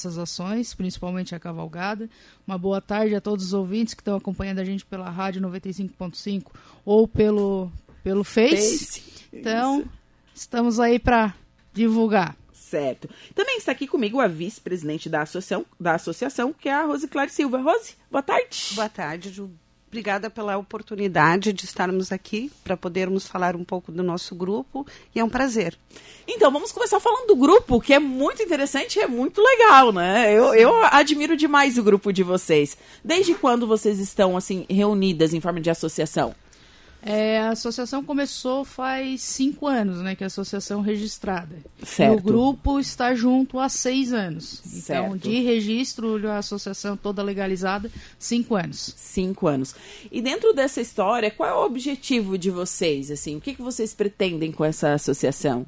essas ações, principalmente a cavalgada. Uma boa tarde a todos os ouvintes que estão acompanhando a gente pela rádio 95.5 ou pelo, pelo Face. Face. Então, Isso. estamos aí para divulgar. Certo. Também está aqui comigo a vice-presidente da associação, da associação, que é a Rose Clare Silva. Rose, boa tarde. Boa tarde, Ju. Obrigada pela oportunidade de estarmos aqui para podermos falar um pouco do nosso grupo e é um prazer. Então, vamos começar falando do grupo, que é muito interessante e é muito legal, né? Eu, eu admiro demais o grupo de vocês. Desde quando vocês estão, assim, reunidas em forma de associação? É, a associação começou faz cinco anos, né? Que é a associação registrada. Certo. E o grupo está junto há seis anos. Então, certo. Então, de registro, a associação toda legalizada, cinco anos. Cinco anos. E dentro dessa história, qual é o objetivo de vocês? Assim, o que, que vocês pretendem com essa associação?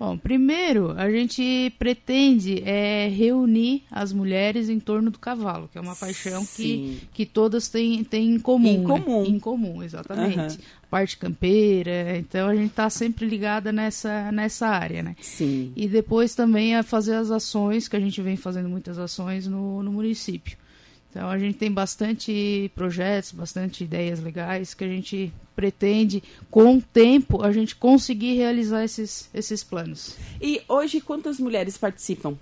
Bom, primeiro, a gente pretende é, reunir as mulheres em torno do cavalo, que é uma paixão que, que todas têm, têm em comum. Em né? comum. Né? Em comum, exatamente. Uhum. Parte campeira, então a gente está sempre ligada nessa, nessa área, né? Sim. E depois também a fazer as ações, que a gente vem fazendo muitas ações no, no município. Então a gente tem bastante projetos, bastante ideias legais que a gente pretende, com o tempo, a gente conseguir realizar esses, esses planos. E hoje quantas mulheres participam?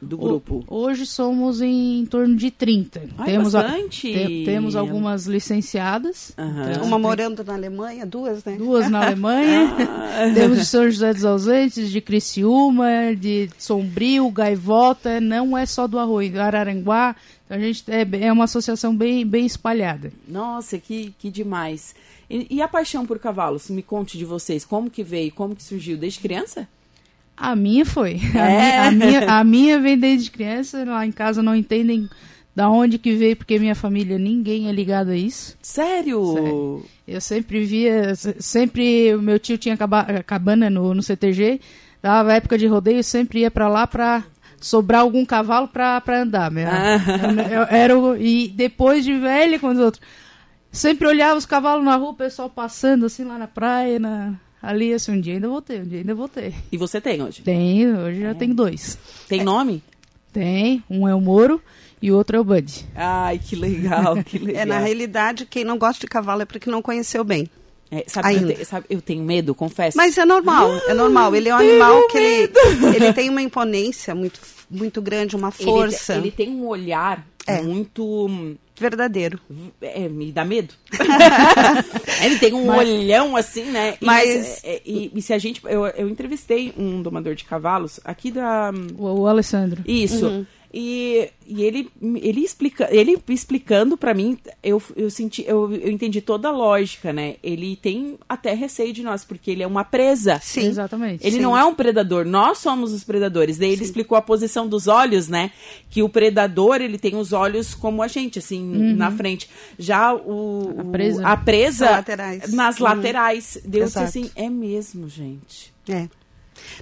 Do grupo? Hoje somos em, em torno de 30. Ai, temos bastante. A, te, temos algumas licenciadas. Uhum. Então, Uma morando na Alemanha, duas, né? Duas na Alemanha. ah. Temos de São José dos Ausentes, de Criciúma, de Sombrio, Gaivota. Não é só do Arroio, Araranguá. Então, a gente é, é uma associação bem, bem espalhada. Nossa, que, que demais. E, e a paixão por cavalos? Me conte de vocês. Como que veio? Como que surgiu? Desde criança? A minha foi. É. A, minha, a, minha, a minha vem desde criança. Lá em casa não entendem da onde que veio, porque minha família ninguém é ligado a isso. Sério? Sério. Eu sempre via, sempre o meu tio tinha cabana no, no CTG, dava época de rodeio, sempre ia para lá para sobrar algum cavalo para andar. Meu. Ah. Era, e depois de velha, com os outros, sempre olhava os cavalos na rua, o pessoal passando assim lá na praia, na, Ali, assim, um dia ainda vou ter, um dia ainda vou ter. E você tem hoje? Tenho, hoje já é. tenho dois. Tem nome? Tem, um é o Moro e o outro é o Bud. Ai, que legal, que legal. é, na realidade, quem não gosta de cavalo é porque não conheceu bem. É, sabe, eu, te, sabe, eu, tenho medo, confesso. Mas é normal, é normal. Ele é um animal que ele, ele tem uma imponência muito, muito grande, uma força. Ele, ele tem um olhar é. muito verdadeiro. É, me dá medo. ele tem um mas, olhão assim, né? E, mas. É, e, e, se a gente. Eu, eu entrevistei um domador de cavalos aqui da. O, o Alessandro. Isso. Uhum. E, e ele, ele, explica, ele explicando para mim, eu, eu senti, eu, eu entendi toda a lógica, né? Ele tem até receio de nós, porque ele é uma presa. Sim, exatamente. Ele Sim. não é um predador, nós somos os predadores. Daí ele Sim. explicou a posição dos olhos, né? Que o predador, ele tem os olhos como a gente, assim, uhum. na frente. Já o, a presa, a presa laterais. nas uhum. laterais. Deus assim, é mesmo, gente. É.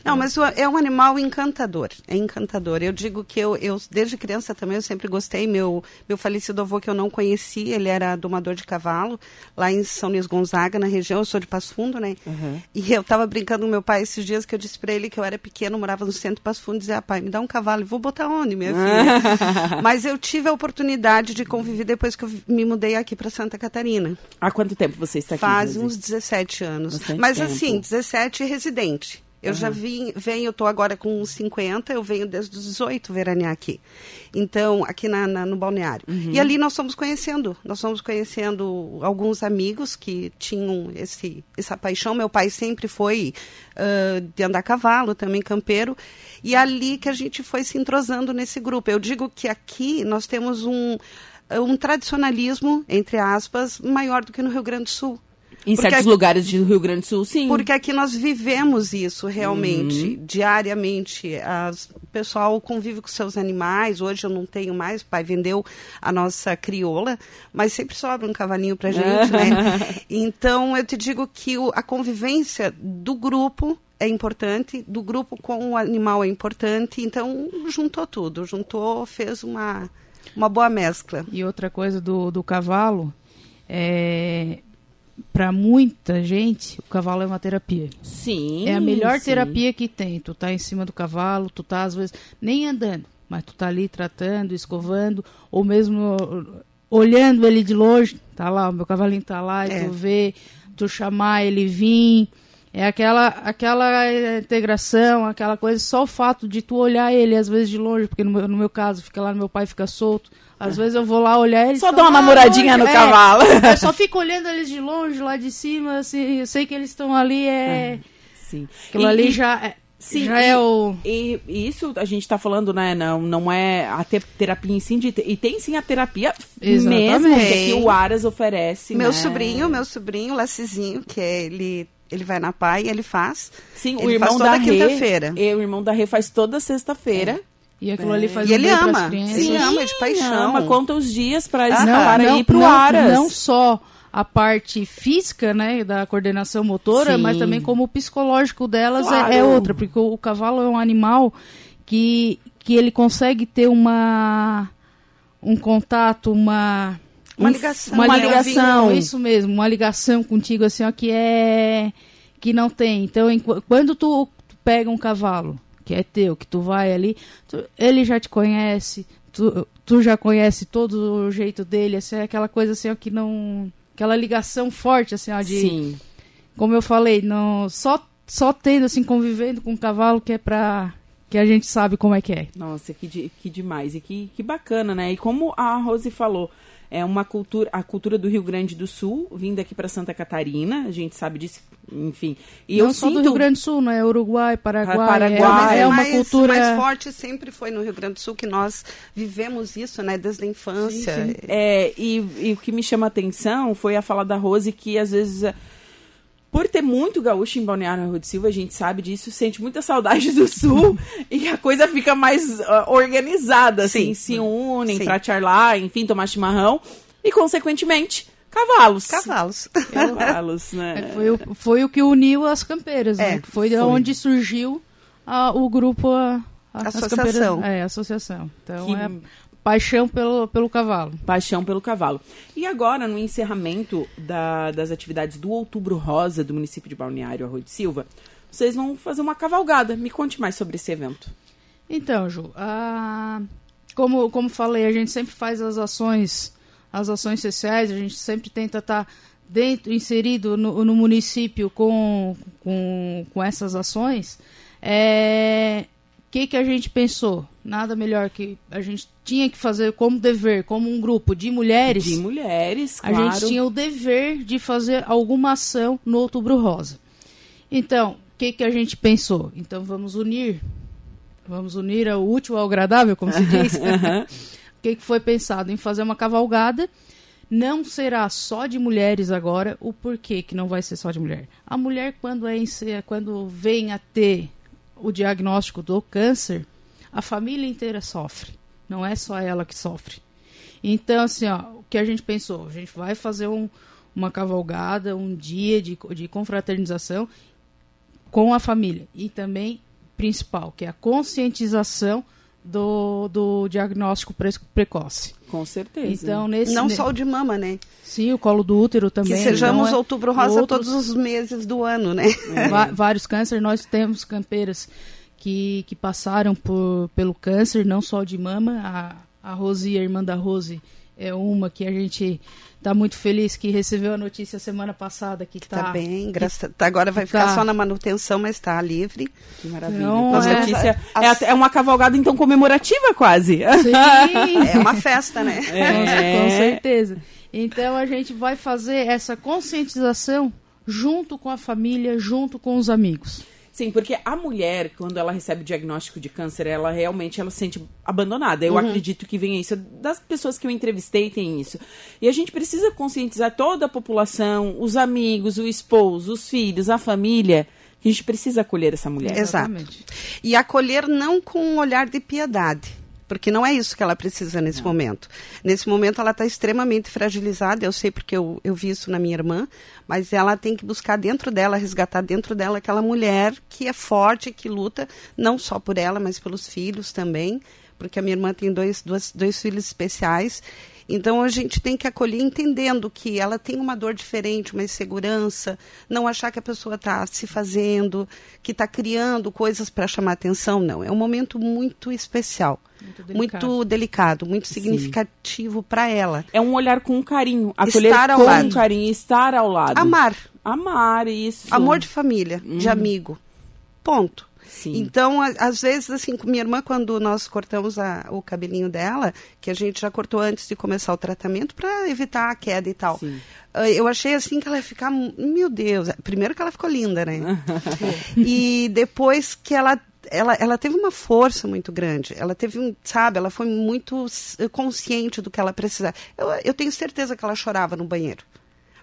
Não, mas é um animal encantador, é encantador. Eu digo que eu, eu desde criança também eu sempre gostei. Meu, meu falecido avô que eu não conheci, ele era domador de cavalo lá em São Luís Gonzaga, na região. Eu sou de Passo Fundo, né? Uhum. E eu estava brincando com meu pai esses dias que eu disse para ele que eu era pequeno, morava no centro de Passo Fundo, e dizia, ah, pai, me dá um cavalo, vou botar onde, minha filha? mas eu tive a oportunidade de conviver depois que eu me mudei aqui para Santa Catarina. Há quanto tempo você está aqui? Faz uns 17 anos. Bastante mas tempo. assim, 17 residente. Eu uhum. já vim, venho, estou agora com 50, eu venho desde os 18 veranear aqui. Então, aqui na, na no balneário. Uhum. E ali nós fomos conhecendo, nós fomos conhecendo alguns amigos que tinham esse, essa paixão. Meu pai sempre foi uh, de andar a cavalo, também campeiro. E ali que a gente foi se entrosando nesse grupo. Eu digo que aqui nós temos um, um tradicionalismo, entre aspas, maior do que no Rio Grande do Sul. Em porque certos aqui, lugares do Rio Grande do Sul, sim. Porque aqui nós vivemos isso realmente, uhum. diariamente. As, o pessoal convive com seus animais. Hoje eu não tenho mais, o pai vendeu a nossa crioula, mas sempre sobra um cavalinho pra gente, né? Então eu te digo que o, a convivência do grupo é importante, do grupo com o animal é importante, então juntou tudo, juntou, fez uma, uma boa mescla. E outra coisa do, do cavalo, é, para muita gente, o cavalo é uma terapia. Sim. É a melhor sim. terapia que tem. Tu tá em cima do cavalo, tu tá às vezes nem andando. mas tu tá ali tratando, escovando, ou mesmo olhando ele de longe, tá lá, o meu cavalinho tá lá, e é. tu vê, tu chamar ele vir, é aquela, aquela integração, aquela coisa, só o fato de tu olhar ele às vezes de longe, porque no meu, no meu caso fica lá, meu pai fica solto. Às vezes eu vou lá olhar ele. Só dá uma namoradinha longe. no é, cavalo. Eu só fico olhando eles de longe, lá de cima, assim, eu sei que eles estão ali, é. é sim. Aquilo e, ali já. É, Sim, já e, é o... e, isso a gente está falando, né? Não, não é a te, terapia em si, de, e tem sim a terapia Exatamente. mesmo que o Aras oferece. Meu né? sobrinho, meu sobrinho, Lacizinho, que é, ele ele vai na PAI e ele faz. Sim, ele o irmão da quinta-feira. O irmão da Rê faz toda sexta-feira. É. E aquilo é. ali faz e um ele ama. Ele ama de paixão. Ama, conta os dias para ah, para não, ir pro não, Aras. Não só a parte física, né, da coordenação motora, Sim. mas também como o psicológico delas claro. é, é, outra, porque o, o, cavalo é um animal que, que ele consegue ter uma um contato, uma uma ligação. Uma, ligação, isso mesmo, uma ligação contigo assim, ó, que é que não tem. Então, em, quando tu, pega um cavalo que é teu, que tu vai ali, tu, ele já te conhece, tu, tu já conhece todo o jeito dele, assim, é aquela coisa assim, ó, que não aquela ligação forte assim, ó, de Sim. Como eu falei, não só só tendo assim convivendo com um cavalo que é para que a gente sabe como é que é. Nossa, que, que demais e que, que bacana, né? E como a Rose falou, é uma cultura, a cultura do Rio Grande do Sul, vindo aqui para Santa Catarina, a gente sabe disso, enfim. E não eu só sinto... do Rio Grande do Sul, não é Uruguai, Paraguai, Paraguai é, é, uma mais, cultura mais forte sempre foi no Rio Grande do Sul que nós vivemos isso, né, desde a infância. Sim, sim. É, e, e o que me chama a atenção foi a fala da Rose que às vezes por ter muito gaúcho em Balneário Rua de Silva, a gente sabe disso, sente muita saudade do Sul e a coisa fica mais uh, organizada, assim, Sim. se unem Sim. pra charlar, enfim, tomar chimarrão e, consequentemente, cavalos. Cavalos. Cavalos, né? É, foi, o, foi o que uniu as campeiras, né? é, né? Foi, foi. onde surgiu a, o grupo... A, a associação. É, associação. Então, que... é Paixão pelo, pelo cavalo. Paixão pelo cavalo. E agora, no encerramento da, das atividades do Outubro Rosa do município de Balneário Arroio de Silva, vocês vão fazer uma cavalgada. Me conte mais sobre esse evento. Então, Ju, a... como, como falei, a gente sempre faz as ações, as ações sociais, a gente sempre tenta estar tá dentro, inserido no, no município com, com, com essas ações. É, que, que a gente pensou? Nada melhor que a gente tinha que fazer como dever, como um grupo de mulheres. De mulheres, claro. A gente tinha o dever de fazer alguma ação no Outubro Rosa. Então, o que, que a gente pensou? Então, vamos unir. Vamos unir o útil ao agradável, como se diz. O que, que foi pensado? Em fazer uma cavalgada. Não será só de mulheres agora. O porquê que não vai ser só de mulher? A mulher, quando, é, quando vem a ter o diagnóstico do câncer, a família inteira sofre. Não é só ela que sofre. Então, assim, ó, o que a gente pensou? A gente vai fazer um, uma cavalgada, um dia de, de confraternização com a família. E também, principal, que é a conscientização do, do diagnóstico pre precoce. Com certeza. Então, nesse, Não só o de mama, né? Sim, o colo do útero também. Que sejamos então, é, outubro rosa outros, todos os meses do ano, né? É. Vários cânceres, nós temos campeiras que, que passaram por, pelo câncer, não só de mama. A, a Rose, a irmã da Rose, é uma que a gente está muito feliz que recebeu a notícia semana passada que está tá bem, graças tá, agora vai ficar tá... só na manutenção, mas está livre. Que maravilha. Então, é, notícia, as... é, é, uma cavalgada então comemorativa quase. Sim. é uma festa, né? É. Com certeza. Então a gente vai fazer essa conscientização junto com a família, junto com os amigos. Sim, porque a mulher, quando ela recebe o diagnóstico de câncer, ela realmente ela se sente abandonada. Eu uhum. acredito que venha isso. Das pessoas que eu entrevistei tem isso. E a gente precisa conscientizar toda a população, os amigos, o esposo, os filhos, a família, que a gente precisa acolher essa mulher. Exato. E acolher não com um olhar de piedade porque não é isso que ela precisa nesse não. momento. Nesse momento ela está extremamente fragilizada, eu sei porque eu, eu vi isso na minha irmã, mas ela tem que buscar dentro dela, resgatar dentro dela aquela mulher que é forte, que luta não só por ela, mas pelos filhos também, porque a minha irmã tem dois, dois, dois filhos especiais Então a gente tem que acolher entendendo que ela tem uma dor diferente, uma insegurança, não achar que a pessoa está se fazendo, que está criando coisas para chamar atenção. Não, é um momento muito especial. Muito delicado, muito, delicado, muito significativo para ela. É um olhar com carinho, acolher estar ao com lado. carinho, estar ao lado. Amar. Amar, isso. Amor de família, uhum. de amigo. Ponto. Sim. Então, a, às vezes, assim, com minha irmã, quando nós cortamos a, o cabelinho dela, que a gente já cortou antes de começar o tratamento para evitar a queda e tal. Sim. Ah, eu achei assim que ela ia ficar, meu Deus, primeiro que ela ficou linda, né? e depois que ela ela, ela teve uma força muito grande. Ela teve um, sabe, ela foi muito consciente do que ela precisava. Eu, eu tenho certeza que ela chorava no banheiro.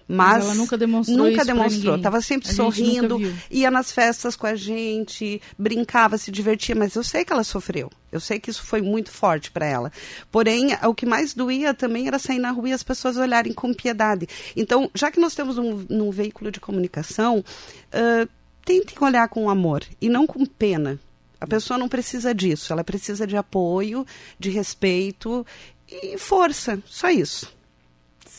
Mas, Mas ela nunca demonstrou Nunca demonstrou. Estava sempre a sorrindo, ia nas festas com a gente, brincava, se divertia. Mas eu sei que ela sofreu. Eu sei que isso foi muito forte para ela. Porém, o que mais doía também era sair na rua e as pessoas olharem com piedade. Então, já que nós temos um, um veículo de comunicação, uh, tentem olhar com amor e não com pena. A pessoa não precisa disso, ela precisa de apoio, de respeito e força, só isso.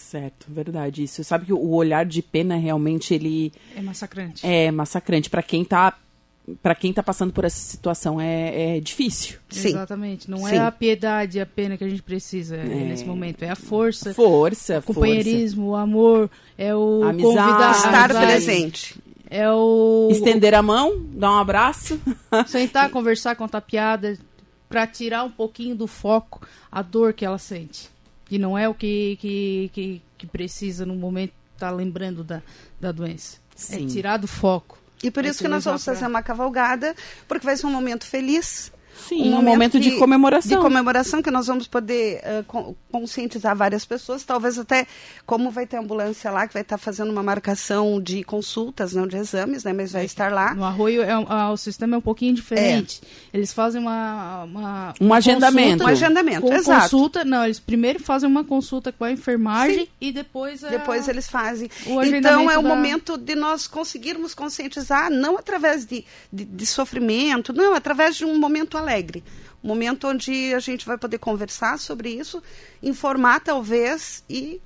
Certo, verdade. Isso. Sabe que o olhar de pena realmente ele é massacrante. É massacrante para quem tá para quem tá passando por essa situação é, é difícil. Sim. Exatamente. Não é Sim. é a piedade, a pena que a gente precisa é. nesse momento. É a força. Força, o companheirismo, força. o amor, é o amizade, convidar, estar presente. É o estender a mão, dar um abraço, sentar, conversar, contar piada, para tirar um pouquinho do foco a dor que ela sente. Que não é o que, que, que, que precisa no momento estar tá lembrando da, da doença. É Sim. É tirar do foco. E por é isso que nós vamos fazer uma cavalgada, porque vai ser um momento feliz, Sim, um, um momento, momento de, de, comemoração. De comemoração que nós vamos poder uh, conscientizar várias pessoas, talvez até como vai ter ambulância lá que vai estar fazendo uma marcação de consultas, não de exames, né, mas vai é, estar lá. No Arroio é, o sistema é um pouquinho diferente. É. Eles fazem uma, uma um agendamento, um agendamento, com exato. consulta, não, eles primeiro fazem uma consulta com a enfermagem Sim. e depois a, depois eles fazem. então é o da... momento de nós conseguirmos conscientizar não através de, de, de sofrimento, não, através de um momento alegre. Um momento onde a gente vai poder conversar sobre isso, informar talvez e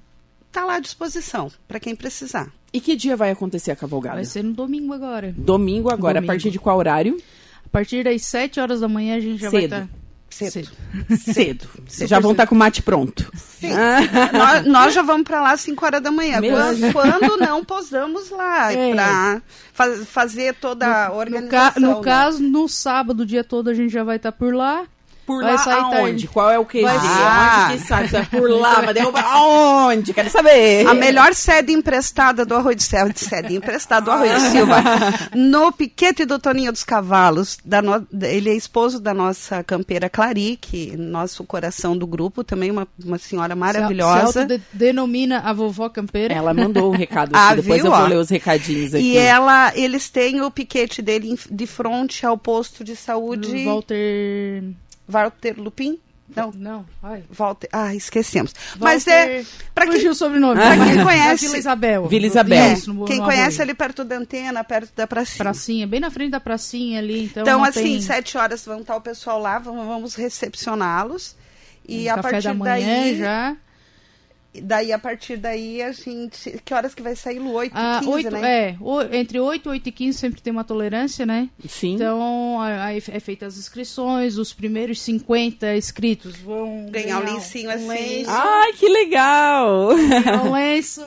tá lá à disposição para quem precisar. E que dia vai acontecer a cavalgada? Vai ser no domingo agora. Domingo agora, domingo. a partir de qual horário? A partir das 7 horas da manhã a gente já Cedo. vai estar. Tá... Cedo. Cedo. Vocês já vão estar tá com o mate pronto. Sim. nós, nós, já vamos para lá às 5 horas da manhã. Quando, quando, não posamos lá é. para faz, fazer toda a organização. No, ca no né? caso, no sábado, o dia todo, a gente já vai estar tá por lá por vai lá sair aonde? Tarde. Qual é o QG? Vai ah. Onde que sai? Vai por lá, vai derrubar aonde? Quero saber. A melhor sede emprestada do Arroio de Silva, sede emprestada do Arroio de Silva, no piquete do Toninho dos Cavalos, da no, ele é esposo da nossa campeira Clari, que nosso coração do grupo, também uma, uma senhora maravilhosa. Se, se denomina a vovó campeira. Ela mandou um recado aqui, ah, depois viu, eu vou ler os recadinhos aqui. E ela, eles têm o piquete dele de frente ao posto de saúde... Walter... Walter Lupin? Não, não. Ai. Walter, ah, esquecemos. Walter... Mas é para quem o sobrenome. Para quem conhece, Vila Isabel. Vila Isabel. É, no, quem no conhece ali perto da antena, perto da pracinha. Pracinha, bem na frente da pracinha ali, então. Então assim, tem... sete horas vão estar o pessoal lá, vamos, vamos recepcioná-los e um a partir da manhã daí já Daí, a partir daí, a gente. Que horas que vai sair, Lu? 8 ah, e 15, 8, né? É, o, entre 8 e 8 e 15 sempre tem uma tolerância, né? Sim. Então, aí é feita as inscrições, os primeiros 50 inscritos vão ganhar, ganhar um lencinho um assim. Lenço, Ai, que legal! um lenço.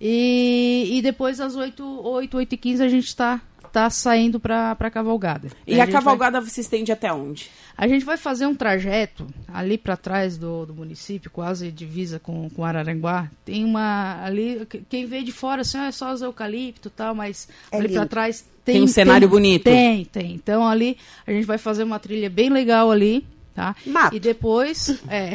E, e depois, às 8, 8, 8 e 15, a gente está tá saindo para a cavalgada. E a, a cavalgada vai... se estende até onde? A gente vai fazer um trajeto ali para trás do, do município, quase divisa com, com Araranguá. Tem uma ali, quem vê de fora assim, ah, é só os eucalipto e tal, mas é ali para trás tem, tem um cenário tem, bonito. Tem, tem. Então ali a gente vai fazer uma trilha bem legal ali, tá? Mato. E depois, é,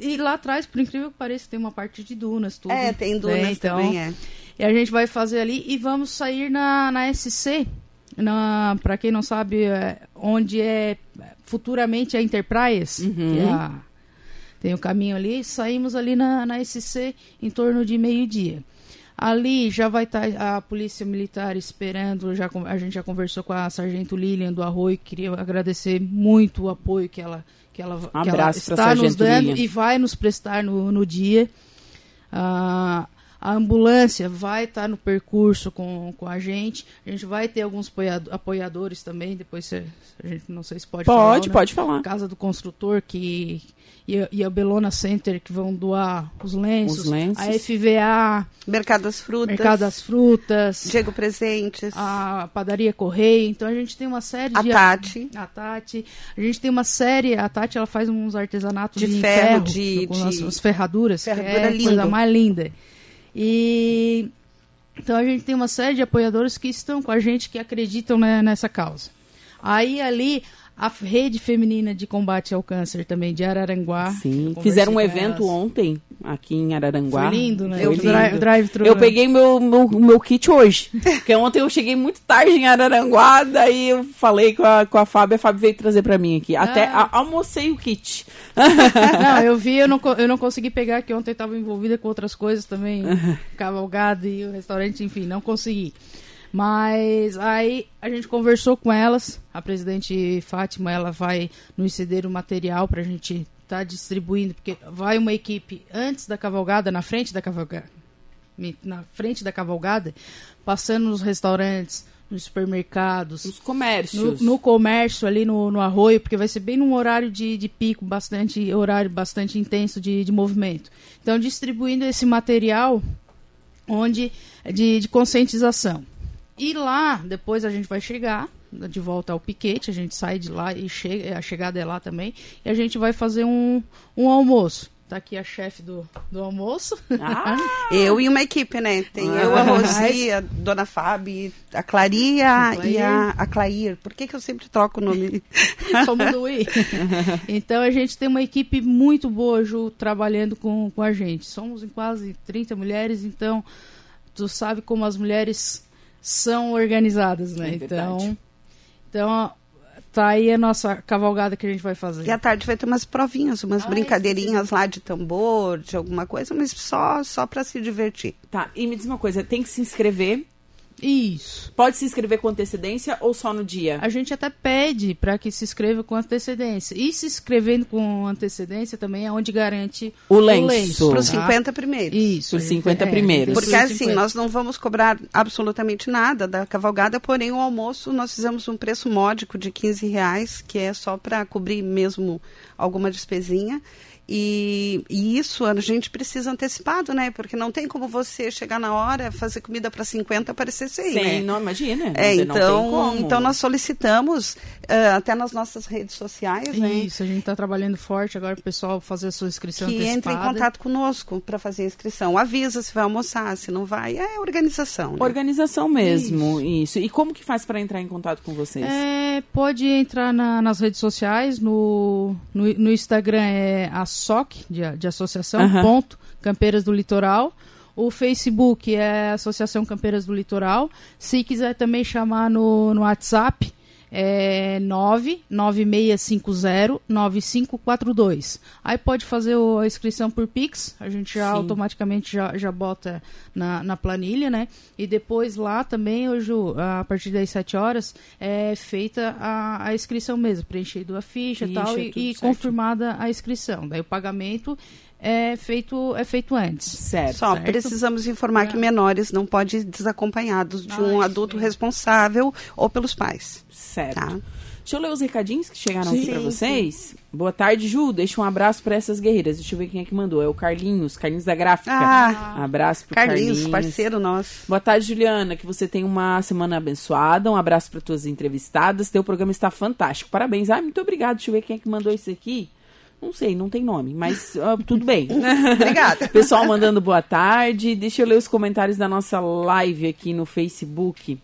e lá atrás, por incrível que pareça, tem uma parte de dunas, tudo. É, tem dunas né? então, também, é. E a gente vai fazer ali e vamos sair na, na SC, para quem não sabe, é, onde é futuramente a Interpraias, uhum. que é a, tem o caminho ali, saímos ali na, na SC em torno de meio-dia. Ali já vai estar tá a polícia militar esperando, já, a gente já conversou com a sargento Lilian do Arroio, queria agradecer muito o apoio que ela, que ela, um que ela está nos dando e vai nos prestar no, no dia. Uh, a ambulância vai estar tá no percurso com, com a gente. A gente vai ter alguns apoiadores também. Depois você, a gente não sei se pode, pode falar. Pode, né? pode falar. Casa do Construtor que e a, e a Belona Center que vão doar os lenços, os lenços. a FVA, Mercado das Frutas, Mercado das Frutas, Diego Presentes, a Padaria Correia. Então a gente tem uma série a de Tati, a, a Tati, a gente tem uma série, a Tati ela faz uns artesanatos de, de ferro, ferro de, com de, as ferraduras, ferradura que é lindo. coisa mais linda. E então a gente tem uma série de apoiadores que estão com a gente que acreditam né, nessa causa. Aí ali a rede feminina de combate ao câncer também de Araranguá. Sim, fizeram um evento ontem aqui em Araranguá. Foi lindo, né? Eu, lindo. Drive, drive eu peguei meu, meu, meu kit hoje. porque ontem eu cheguei muito tarde em Araranguá, daí eu falei com a, com a Fábio, a Fábio veio trazer para mim aqui. Até ah. a, almocei o kit. não, eu vi, eu não, eu não consegui pegar, que ontem estava envolvida com outras coisas também, cavalgada e o restaurante, enfim, não consegui. Mas aí a gente conversou com elas, a presidente Fátima, ela vai nos ceder o material para a gente estar tá distribuindo, porque vai uma equipe antes da cavalgada, na frente da cavalgada, na frente da cavalgada, passando nos restaurantes, nos supermercados, nos comércios, no, no comércio ali no, no, arroio, porque vai ser bem num horário de, de pico, bastante horário bastante intenso de, de movimento. Então distribuindo esse material onde de, de conscientização. E lá, depois a gente vai chegar de volta ao piquete, a gente sai de lá e chega, a chegada é lá também, e a gente vai fazer um, um almoço. Tá aqui a chefe do, do almoço. Ah, eu e uma equipe, né? Tem ah, eu, a Rosi, a Dona Fábio, a Claria e a, a Clair. Por que, que eu sempre troco o nome? Só muda o I. Então a gente tem uma equipe muito boa, Ju, trabalhando com, com a gente. Somos em quase 30 mulheres, então tu sabe como as mulheres são organizadas, né? É então, então tá aí a nossa cavalgada que a gente vai fazer. E à tarde vai ter umas provinhas, umas brincadeirinhas lá de tambor, de alguma coisa, mas só só para se divertir. Tá. E me diz uma coisa, tem que se inscrever isso. Pode se inscrever com antecedência ou só no dia? A gente até pede para que se inscreva com antecedência. E se inscrevendo com antecedência também é onde garante o lenço. O lenço Para os tá? 50 primeiros. Isso. Os 50 é, primeiros. Porque assim, nós não vamos cobrar absolutamente nada da cavalgada, porém o almoço nós fizemos um preço módico de 15 reais, que é só para cobrir mesmo alguma despesinha. E, e, isso a gente precisa antecipado, né? Porque não tem como você chegar na hora, fazer comida para 50 aparecer 100, Sim, né? não imagina. É, então, então nós solicitamos uh, até nas nossas redes sociais, isso, né? Isso, a gente está trabalhando forte agora para o pessoal fazer a sua inscrição que antecipada. entre em contato conosco para fazer a inscrição. Avisa se vai almoçar, se não vai, é organização. Né? Organização mesmo, isso. isso. E como que faz para entrar em contato com vocês? É, pode entrar na, nas redes sociais, no, no, no Instagram é a SOC, de, de associação, uhum. ponto, Campeiras do Litoral. O Facebook é Associação Campeiras do Litoral. Se quiser também chamar no, no WhatsApp, é 99650-9542. Aí pode fazer o, a inscrição por Pix, a gente já Sim. automaticamente já, já bota na, na planilha, né? E depois lá também, hoje, a partir das 7 horas, é feita a, a inscrição mesmo, preenchido a ficha, ficha tal, e, e confirmada a inscrição. Daí o pagamento é feito, é feito antes. Certo. Só certo? precisamos informar é. que menores não podem ir desacompanhados de um adulto responsável ou pelos pais. Certo. Tá? Deixa eu ler os recadinhos que chegaram sim, aqui para vocês. Sim. Boa tarde, Ju. Deixa um abraço para essas guerreiras. Deixa eu ver quem é que mandou. É o Carlinhos, Carlinhos da Gráfica. Ah, abraço pro Carlinhos. Carlinhos, parceiro nosso. Boa tarde, Juliana. Que você tenha uma semana abençoada. Um abraço para tuas entrevistadas. Teu programa está fantástico. Parabéns. Ah, muito obrigado. Deixa eu ver quem é que mandou isso aqui. Não sei, não tem nome, mas uh, tudo bem. Obrigada. Pessoal mandando boa tarde. Deixa eu ler os comentários da nossa live aqui no Facebook.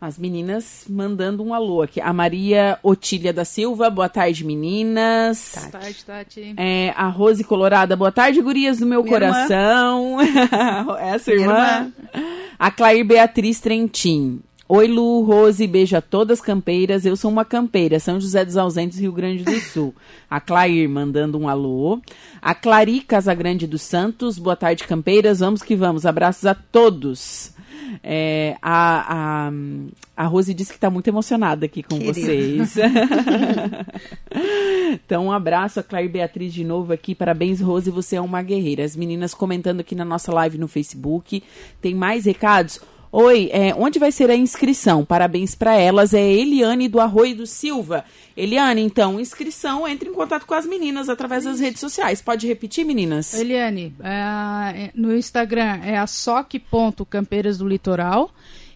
As meninas mandando um alô aqui. A Maria Otília da Silva, boa tarde, meninas. Boa tarde, Tati. É, a Rose Colorada, boa tarde, gurias do meu Minha coração. Essa irmã. irmã. A Claire Beatriz Trentin. Oi, Lu, Rose, beijo a todas campeiras. Eu sou uma campeira, São José dos Ausentes, Rio Grande do Sul. A Clair mandando um alô. A Clari Casagrande dos Santos, boa tarde, campeiras. Vamos que vamos. Abraços a todos. É, a, a, a Rose disse que está muito emocionada aqui com Querida. vocês. então, um abraço a Claire Beatriz de novo aqui. Parabéns, Rose, você é uma guerreira. As meninas comentando aqui na nossa live no Facebook. Tem mais recados? Oi, é, onde vai ser a inscrição? Parabéns para elas. É Eliane do Arroio do Silva. Eliane, então, inscrição, entre em contato com as meninas através das redes sociais. Pode repetir, meninas? Eliane, é, no Instagram é a soc.campeiras do litoral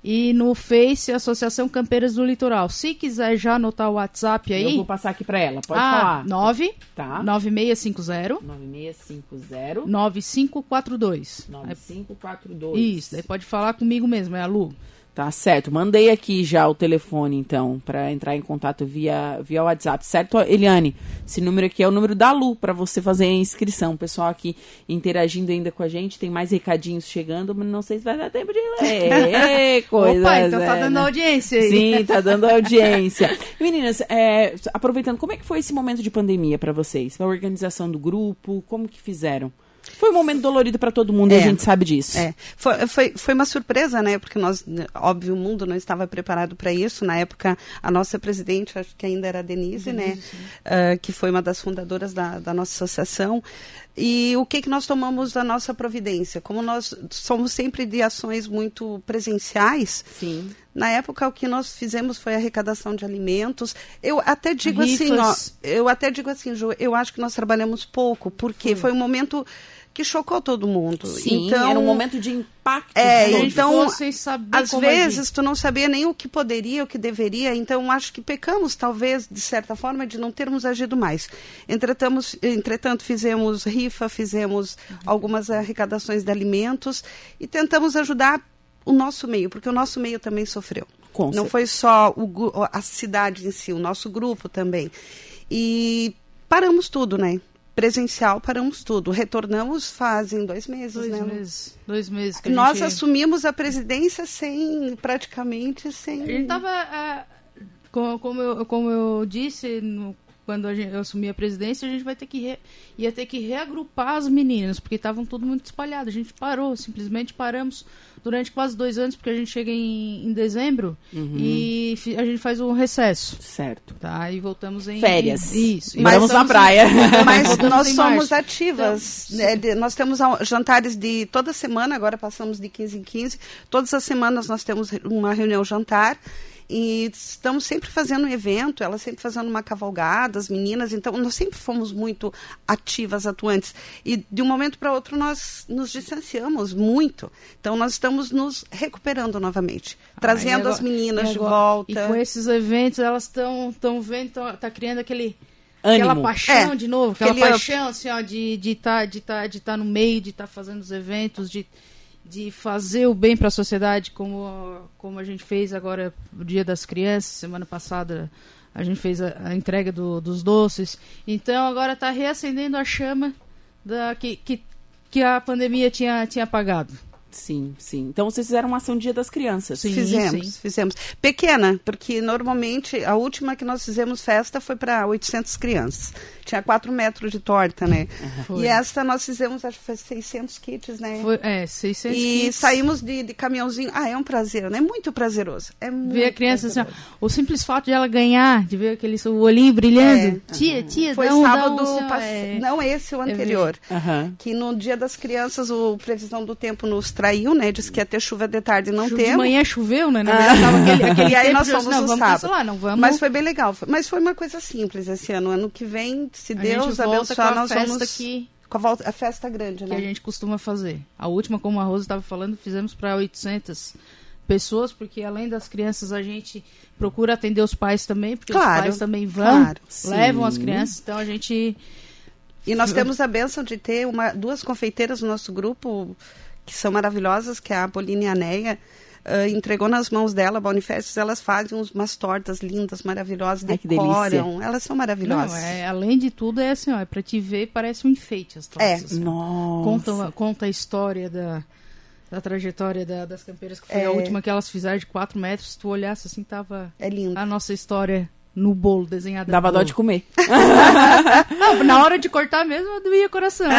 e no Face, Associação Campeiras do Litoral. Se quiser já anotar o WhatsApp aí. Eu vou passar aqui para ela. Pode ah, falar. 9 tá. 9650 9650 9542. 9542. Isso, daí pode falar comigo mesmo, é a Lu. Tá certo. Mandei aqui já o telefone, então, para entrar em contato via, via WhatsApp. Certo, Eliane? Esse número aqui é o número da Lu para você fazer a inscrição. O pessoal aqui interagindo ainda com a gente. Tem mais recadinhos chegando, mas não sei se vai dar tempo de ler. Coisa, Opa, então tá dando audiência aí. Sim, tá dando audiência. Meninas, é, aproveitando, como é que foi esse momento de pandemia para vocês? A organização do grupo, como que fizeram? Foi um momento dolorido para todo mundo, é, a gente sabe disso. É. Foi, foi, foi uma surpresa, né? Porque nós, óbvio, o mundo não estava preparado para isso. Na época, a nossa presidente, acho que ainda era a Denise, né? Denise né? Uh, que foi uma das fundadoras da, da nossa associação. E o que, que nós tomamos da nossa providência? Como nós somos sempre de ações muito presenciais, Sim. na época o que nós fizemos foi arrecadação de alimentos. Eu até digo assim, ó, eu até digo assim, Ju, eu acho que nós trabalhamos pouco, porque foi, foi um momento que chocou todo mundo. Sim, então, era um momento de impacto. É, então, às vezes tu não sabia nem o que poderia, o que deveria, então acho que pecamos, talvez, de certa forma, de não termos agido mais. Entretanto, entretanto fizemos rifa, fizemos uhum. algumas arrecadações de alimentos e tentamos ajudar o nosso meio, porque o nosso meio também sofreu. Com não certeza. foi só o, a cidade em si, o nosso grupo também. E paramos tudo, né? Presencial paramos tudo. Retornamos fazem dois meses, dois né? Meses, dois meses. Que Nós gente... assumimos a presidência sem, praticamente, sem... A gente estava, como, como, eu, como eu disse, no, quando gente, eu assumi a presidência, a gente vai ter que re, ia ter que reagrupar as meninas, porque estavam tudo muito espalhado. A gente parou, simplesmente paramos durante quase dois anos, porque a gente chega em, em dezembro uhum. e a gente faz um recesso. Certo. Tá, e voltamos em... Férias. Isso. Mas vamos na praia. Em, mas nós somos ativas. Então, né, de, nós temos jantares de toda semana, agora passamos de 15 em 15. Todas as semanas nós temos uma reunião jantar e estamos sempre fazendo um evento, ela sempre fazendo uma cavalgada, as meninas, então nós sempre fomos muito ativas, atuantes. E de um momento para outro nós nos distanciamos muito. Então nós estamos nos recuperando novamente, ah, trazendo agora, as meninas de volta. E com esses eventos elas estão estão vendo, estão tá criando aquele Ânimo. aquela paixão é, de novo, aquela paixão assim, ó, de de estar tá, de tá, de tá no meio, de estar tá fazendo os eventos, de de fazer o bem para a sociedade, como, como a gente fez agora no Dia das Crianças, semana passada a gente fez a, a entrega do, dos doces. Então agora está reacendendo a chama da, que, que, que a pandemia tinha, tinha apagado. Sim, sim. Então vocês fizeram uma ação Dia das Crianças. Sim, fizemos, sim. fizemos. Pequena, porque normalmente a última que nós fizemos festa foi para 800 crianças tinha 4 metros de torta, né? Uhum. E esta nós fizemos, acho que foi 600 kits, né? Foi, é, 600 e kits. saímos de, de caminhãozinho. Ah, é um prazer, né? É muito prazeroso. É muito ver a criança assim, o simples fato de ela ganhar, de ver aquele o olhinho brilhando. É. Tia, tia, Foi dá um, sábado, dá um, pass... é... não esse, o anterior. Uhum. Que no dia das crianças, o previsão do tempo nos traiu, né? Disse que ia ter chuva de tarde e não teve. De manhã choveu, né? Na ah. verdade, tava aquele, aquele e aí nós fomos não, no vamos sábado. Lá, não vamos... Mas foi bem legal. Mas foi uma coisa simples esse ano. Ano que vem se Deus abençoar, nós vamos que com a, volta, a festa grande, né? Que a gente costuma fazer. A última, como a Rosa estava falando, fizemos para 800 pessoas, porque além das crianças a gente procura atender os pais também, porque claro, os pais também vão, claro, levam as crianças, então a gente e nós temos a benção de ter uma, duas confeiteiras no nosso grupo que são maravilhosas, que é a Apolline e a Neia, uh, entregou nas mãos dela, Bonifestes, elas fazem umas tortas lindas, maravilhosas, Ai, decoram. Elas são maravilhosas. Não, é, além de tudo, é assim, ó, é para te ver, parece um enfeite as tortas. É. Assim, Nossa. Conta, conta a história da, da trajetória da, das campeiras, que foi é. a última que elas fizeram de 4 metros. Se tu olhasse assim, tava é lindo. a nossa história no bolo desenhado. Dava dó de comer. na hora de cortar mesmo, doía o coração.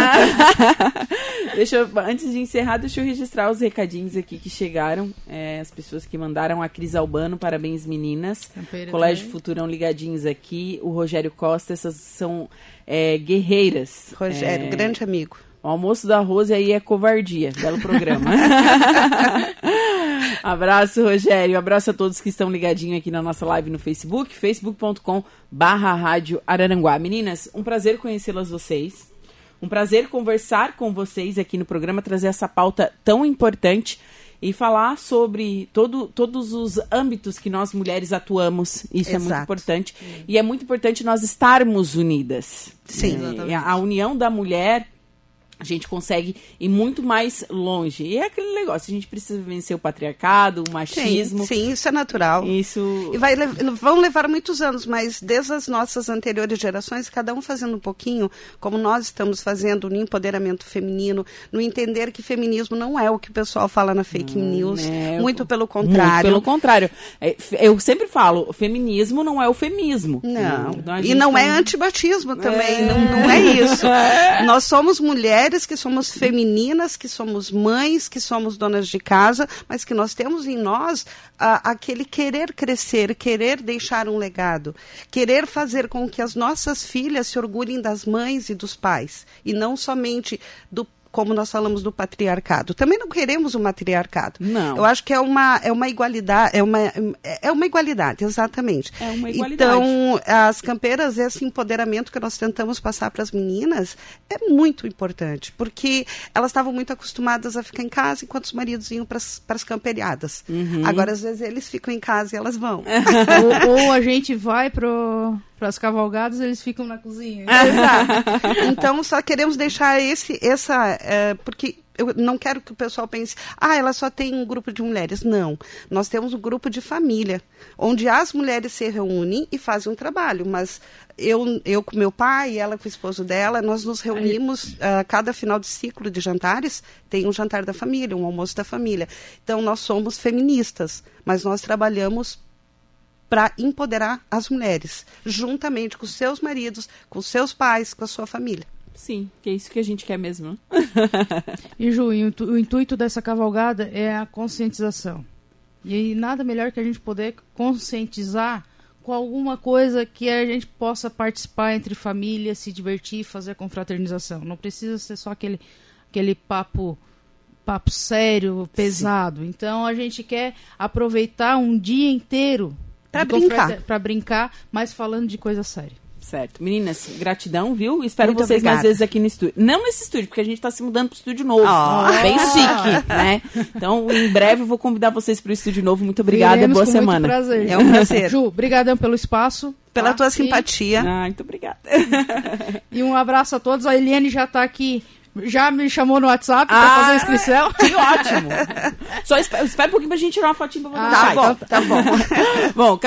deixa eu, antes de encerrar, deixa eu registrar os recadinhos aqui que chegaram. É, as pessoas que mandaram a Cris Albano, parabéns meninas. Campeira Colégio também. Futurão ligadinhos aqui. O Rogério Costa, essas são é, guerreiras. Rogério, é, grande amigo. O almoço da Rose aí é covardia. Belo programa. abraço, Rogério. Abraço a todos que estão ligadinhos aqui na nossa live no Facebook, facebook.com barra rádio Araranguá. Meninas, um prazer conhecê-las vocês. Um prazer conversar com vocês aqui no programa, trazer essa pauta tão importante e falar sobre todo, todos os âmbitos que nós mulheres atuamos. Isso Exato. é muito importante. E é muito importante nós estarmos unidas. Sim, é, a união da mulher a gente consegue ir muito mais longe. E é aquele negócio, a gente precisa vencer o patriarcado, o machismo. Sim, sim isso é natural. Isso. E vai, vão levar muitos anos, mas desde as nossas anteriores gerações, cada um fazendo um pouquinho, como nós estamos fazendo no empoderamento feminino, no entender que feminismo não é o que o pessoal fala na fake hum, news. É, muito pelo contrário. Muito pelo contrário. Eu sempre falo, feminismo não é o femismo. Não. Então, e não é antibatismo também. É. Não, não é isso. nós somos mulheres mulheres que somos femininas, que somos mães, que somos donas de casa, mas que nós temos em nós uh, aquele querer crescer, querer deixar um legado, querer fazer com que as nossas filhas se orgulhem das mães e dos pais, e não somente do como nós falamos do patriarcado. Também não queremos o um matriarcado. Não. Eu acho que é uma, é uma igualdade, é uma, é uma igualdade, exatamente. É uma igualdade. Então, as campeiras, esse empoderamento que nós tentamos passar para as meninas é muito importante, porque elas estavam muito acostumadas a ficar em casa enquanto os maridos iam para as camperiadas. Uhum. Agora, às vezes, eles ficam em casa e elas vão. ou, ou, a gente vai pro para as cavalgadas, eles ficam na cozinha. Exato. então, só queremos deixar esse, essa. É, porque eu não quero que o pessoal pense, ah, ela só tem um grupo de mulheres. Não. Nós temos um grupo de família, onde as mulheres se reúnem e fazem um trabalho. Mas eu, eu com meu pai, ela com o esposo dela, nós nos reunimos uh, cada final de ciclo de jantares, tem um jantar da família, um almoço da família. Então, nós somos feministas, mas nós trabalhamos para empoderar as mulheres, juntamente com seus maridos, com seus pais, com a sua família. Sim, que é isso que a gente quer mesmo. e Ju, o intuito dessa cavalgada é a conscientização. E nada melhor que a gente poder conscientizar com alguma coisa que a gente possa participar entre famílias, se divertir, fazer a confraternização. Não precisa ser só aquele, aquele papo papo sério, pesado. Sim. Então a gente quer aproveitar um dia inteiro para brincar. Para brincar, mas falando de coisa séria. Certo. Meninas, gratidão, viu? Espero Muito vocês obrigada. mais vezes aqui no estúdio. Não nesse estúdio, porque a gente está se mudando para estúdio novo. Oh. Bem chique, né? Então, em breve eu vou convidar vocês para o estúdio novo. Muito obrigada e boa semana. prazer. É um prazer. Ju, obrigadão pelo espaço. Pela tá? tua simpatia. Ah, muito obrigada. e um abraço a todos. A Eliane já está aqui já me chamou no WhatsApp ah, pra fazer a inscrição. Que ótimo. Só espera, espera um pouquinho pra gente tirar uma fotinha pra botar ah. Tá bom, tá bom. bom,